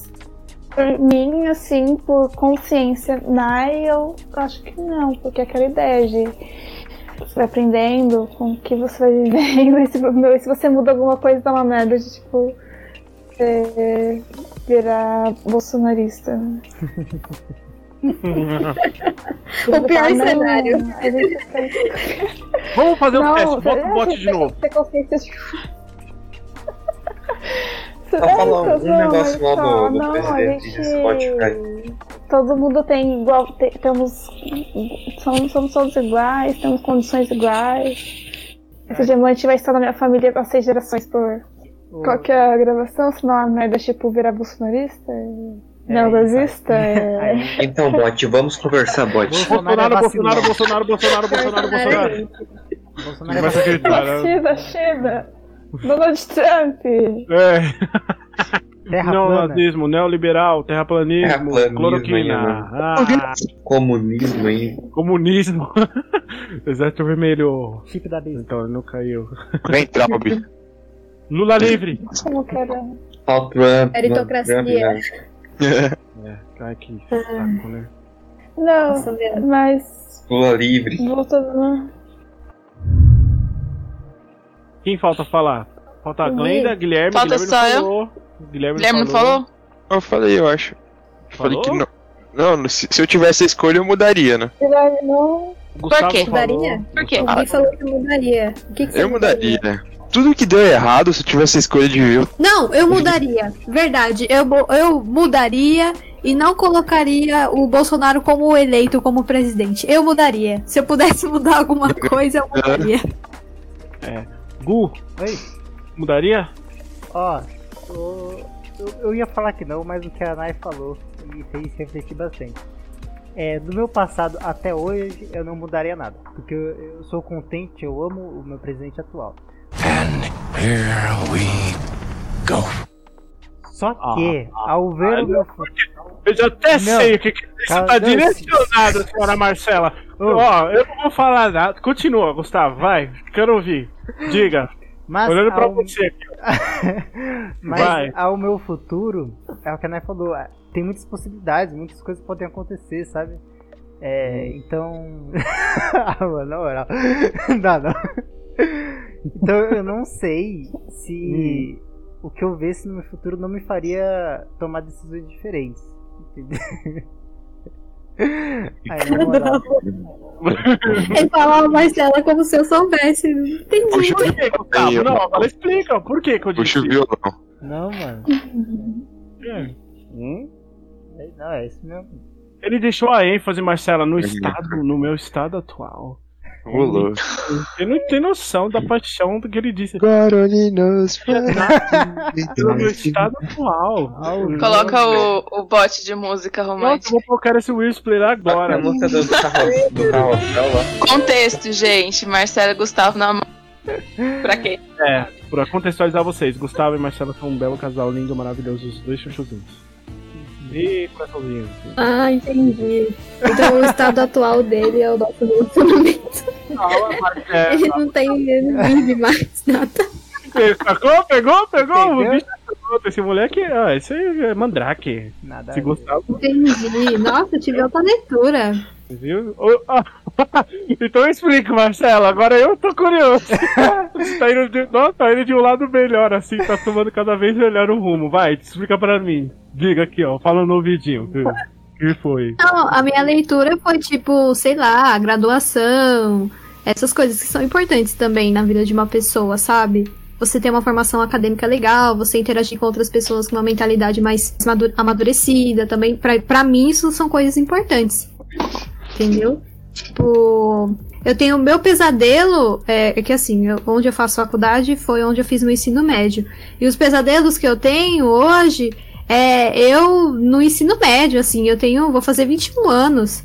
mim, assim, por consciência, Nai, eu acho que não, porque aquela ideia de você vai aprendendo com o que você vai vivendo, e se, meu, e se você muda alguma coisa, dá uma merda de tipo é, virar bolsonarista. né?
O pior
Não,
cenário.
a gente tem que-
Vamos fazer um
Não,
teste, bota o bote
gente
de
tem
novo.
que ter consciência de-
Só falar um
Não,
negócio lá do, do
não, a
presidente
gente-
de Spotify.
Todo mundo tem igual. te- temos. Somos, somos todos iguais, temos condições iguais. Esse diamante vai estar na minha família há seis gerações por qualquer gravação, senão a merda tipo virar bolsonarista, neonazista. É...
Então, bot, vamos conversar, bot.
Bolsonaro, Bolsonaro, Bolsonaro, Bolsonaro, Bolsonaro, Bolsonaro.
Bolsonaro
Vai se acreditar, né?
Chega, chega! Donald Trump!
É.
Terra
Neonazismo, neoliberal, terraplanismo,
Terraplanismo
cloroquina,
ainda.
ah,
Comunismo aí.
comunismo, exército vermelho.
Chip da besta.
Então, ele não caiu.
Vem, Trump.
Lula livre.
Como que era?
O Trump.
Meritocracia.
Trump, né?
É, cai que saco, né?
Não, mas.
Lula livre.
Voltando.
Quem falta falar? Falta a Glenda, Guilherme,
Falta
Guilherme
só
não
eu.
falou. Guilherme,
Guilherme não falou?
Eu falei, eu acho. Eu falei
Falou?
que não. Não, se, se eu tivesse a escolha, eu mudaria, né?
Vai não
Por quê?
mudaria?
Por quê?
Alguém falou que mudaria. O que, que você
Eu mudaria. Tudo que deu errado, se eu tivesse a escolha de ver,
Não, eu mudaria. Verdade. Eu, eu mudaria e não colocaria o Bolsonaro como eleito como presidente. Eu mudaria. Se eu pudesse mudar alguma coisa, eu mudaria.
É. Gu,
Oi?
mudaria?
Ó, o- eu, eu ia falar que não, mas o que a Nai falou me fez refletir bastante. É, do meu passado até hoje, eu não mudaria nada. Porque eu, eu sou contente, eu amo o meu presidente atual.
Here we go.
Só que, ao ver o meu futuro.
Eu já até
Não.
sei o que, que você
Cara,
tá
não,
direcionado, senhora Marcela. Ó, eu não vou falar nada. Continua, Gustavo, vai. Quero ouvir. Diga.
Mas
Olhando pra
ao-
você.
Mas
Vai.
ao meu futuro, é o que a Nai falou, é, tem muitas possibilidades, muitas coisas podem acontecer, sabe? É, então. ah, mano, na moral. Não dá, não. Então eu não sei se o que eu visse no meu futuro não me faria tomar decisões diferentes. Entendeu?
Ele falava Marcela como se eu soubesse. Entendi.
Por que, Gustavo? Não, agora explica. Por que que eu disse
o violão.
Não, mano.
É. Hum?
É- Não, é isso mesmo.
Ele deixou a ênfase, Marcela, no estado, no meu estado atual.
Louco.
Você não tem noção da paixão do que ele disse.
Carolinos.
No meu estado atual.
Coloca o, o bot de música
Nossa, eu
romântica.
vou colocar esse Whisper agora.
A música do, do, carro, do carrossel lá.
Contexto, gente. Marcelo e Gustavo na mão. Pra quê?
É, pra contextualizar vocês, Gustavo e Marcela são um belo casal lindo, maravilhoso, os dois chuchuzinhos. E coraçãozinho.
Ah, entendi. Então o estado atual dele é o nosso relacionamento.
É,
Ele não tem, ele não vive mais nada.
sacou? Pegou? Pegou? O bicho pegou. Esse moleque, ó, esse aí é mandrake.
Nada.
Se
a ver.
Gustavo,
Entendi. Nossa, eu tive outra leitura.
viu? Ô, ó, então explica, Marcela. Agora eu tô curioso. Tá indo de, nossa, tá indo de um lado melhor, assim, tá tomando cada vez melhor o rumo. Vai, explica pra mim. Diga aqui, ó, fala no ouvidinho. O que, foi?
Não, a minha leitura foi tipo, sei lá, graduação, essas coisas que são importantes também na vida de uma pessoa, sabe? Você ter uma formação acadêmica legal, você interagir com outras pessoas com uma mentalidade mais madu- amadurecida também. Pra, mim, isso são coisas importantes. Entendeu? Tipo, eu tenho meu pesadelo, é, é que assim, eu- onde eu faço faculdade foi onde eu fiz meu ensino médio. E os pesadelos que eu tenho hoje é eu no ensino médio, assim, eu tenho, vou fazer 21 anos.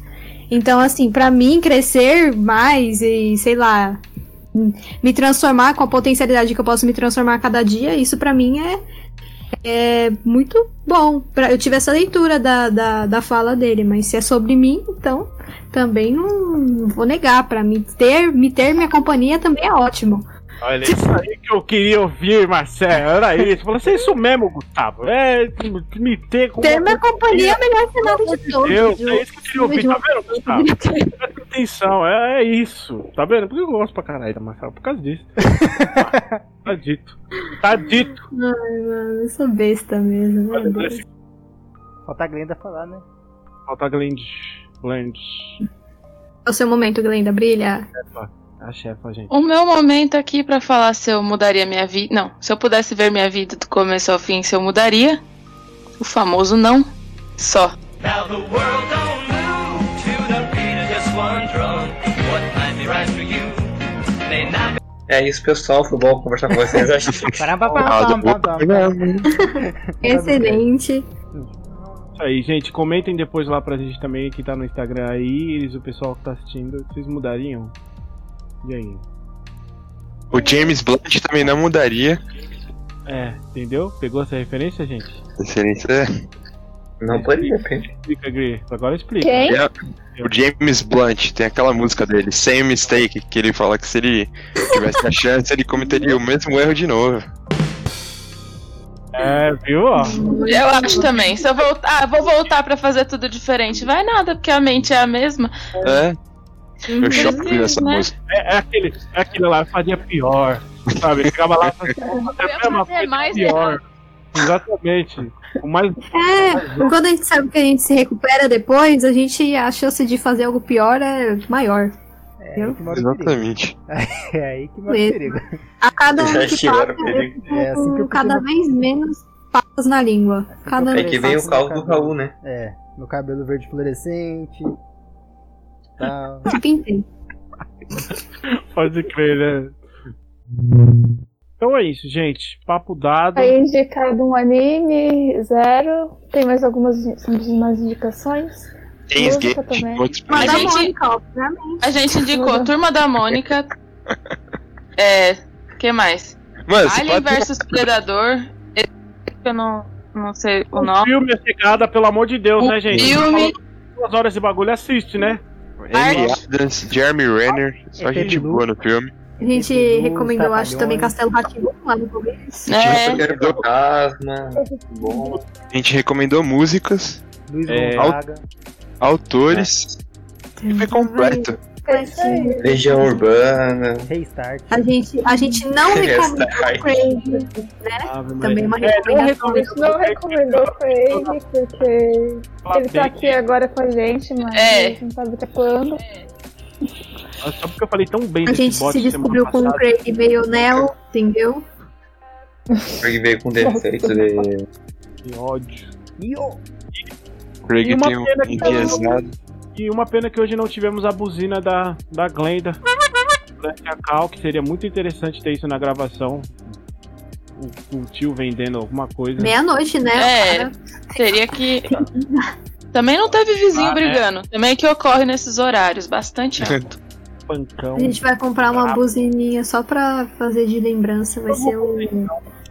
Então, assim, pra mim crescer mais e, sei lá, me transformar com a potencialidade que eu posso me transformar a cada dia, isso pra mim é, é muito bom. Pra, eu tive essa leitura da, da, da fala dele, mas se é sobre mim, então também não, vou negar. Pra mim ter, me ter minha companhia também é ótimo.
Olha, isso aí que eu queria ouvir, Marcela. Era isso. Falou, é isso mesmo, Gustavo. É, me ter com
Ter
uma
minha companhia é o melhor cenário de todos.
Deus, é isso que eu queria ouvir, tá vendo, Gustavo? Presta atenção, é, é isso. Tá vendo? Por que eu gosto pra caralho da Marcela? Por causa disso. tá dito. Tá dito.
Ai, mano, eu sou besta mesmo.
Falta a Glenda falar, né?
Falta Glend. Glend.
É o seu momento, Glenda, brilha.
A chefa, gente.
O meu momento aqui pra falar se eu mudaria minha vida. Não, se eu pudesse ver minha vida do começo ao fim, se eu mudaria. O famoso não. Só.
Now the world don't move to the beat of just one drum. What might be right for you may not be.
É isso, pessoal. Foi bom conversar com vocês. Acho que.
Excelente.
Isso aí, gente. Comentem depois lá pra gente também que tá no Instagram aí. Eles, o pessoal que tá assistindo. Vocês mudariam? E aí?
O James Blunt também não mudaria.
É, entendeu? Pegou essa referência, gente?
Referência é.
Não pode depende.
Explica, Gri. Agora explica.
Quem?
É, o James Blunt tem aquela música dele, Same Mistake, que ele fala que se ele tivesse a chance, ele cometeria o mesmo erro de novo.
É, viu? Ó.
Eu acho também. Se eu voltar, ah, vou voltar pra fazer tudo diferente. Vai nada, porque a mente é a mesma.
É. Eu
Preciso,
nessa
né?
música.
É, é aquele, é aquele lá, fazia pior. Sabe? Ele ficava lá fazendo a mesma coisa
mais
pior.
errado.
Exatamente. O mais.
É, quando a gente sabe que a gente se recupera depois, a gente a chance de fazer algo pior é maior.
É.
Exatamente.
É aí que mora o perigo.
A cada
Já
ano que passa,
É assim que
cada vez menos papas na língua. Cada
É
vez
que vem o caos do Raul, né?
É, meu cabelo verde fluorescente. Tal.
Pintei.
Pode crer, né? Então é isso, gente. Papo dado.
Aí indicado um anime, zero. Tem mais algumas mais indicações?
Tem
Música também.
outros
A
Mas a
gente-
Mônica, obviamente.
A gente indicou. Turma da Mônica. É. que mais?
Mano,
Alien
pode...
vs Predador. Eu não, não sei o
O
nome.
filme é chegada, pelo amor de Deus,
O
né, gente?
filme-
Duas horas de bagulho, assiste, né?
Amy Adams, Jeremy Renner, só
É
gente boa no filme.
A gente recomendou, acho, também. Castelo Ratimbu lá no começo.
É.
Eu quero fantasma. Bom.
A gente recomendou músicas,
Luiz
É,
Gonzaga.
autores, e foi completo.
É isso aí.
Legião Urbana.
Restart.
A gente, a gente não recomendou
Restart.
Craig,
Ave
também uma.
É, não
A
recomendação.
gente não recomendou o Craig, porque ele tá aqui agora com a gente, mas
É.
a gente não sabe até quando.
Só porque eu falei tão bem
A
desse
gente
bot
se descobriu com o. Craig meio Neo, entendeu?
Porque veio com defeito de.
Que ódio.
Io!
Craig
E uma
tem um
que-
enviesado.
E uma pena que hoje não tivemos a buzina da, da Glenda. Durante a Cal, que seria muito interessante ter isso na gravação. O, o tio vendendo alguma coisa.
Meia-noite, né?
É. Teria que. Também não teve vizinho
Ah, é.
brigando. Também que ocorre nesses horários, bastante alto.
Pancão.
A gente vai comprar uma
Ah.
buzininha só pra fazer de lembrança. Vai ser o.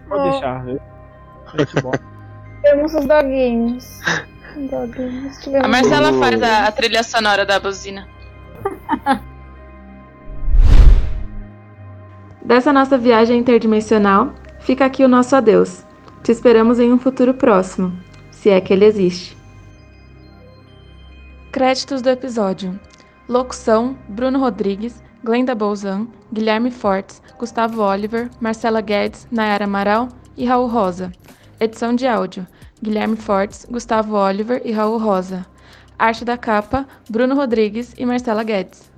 Pode deixar. né?
Temos os doguinhos.
A Marcela faz a, a trilha sonora da buzina.
Dessa nossa viagem interdimensional, fica aqui o nosso adeus. Te esperamos em um futuro próximo, se é que ele existe. Créditos do episódio: Locução: Bruno Rodrigues, Glenda Bolzan, Guilherme Fortes, Gustavo Oliver, Marcela Guedes, Nayara Amaral e Raul Rosa. Edição de áudio: Guilherme Fortes, Gustavo Oliver e Raul Rosa. Arte da capa: Bruno Rodrigues e Marcela Guedes.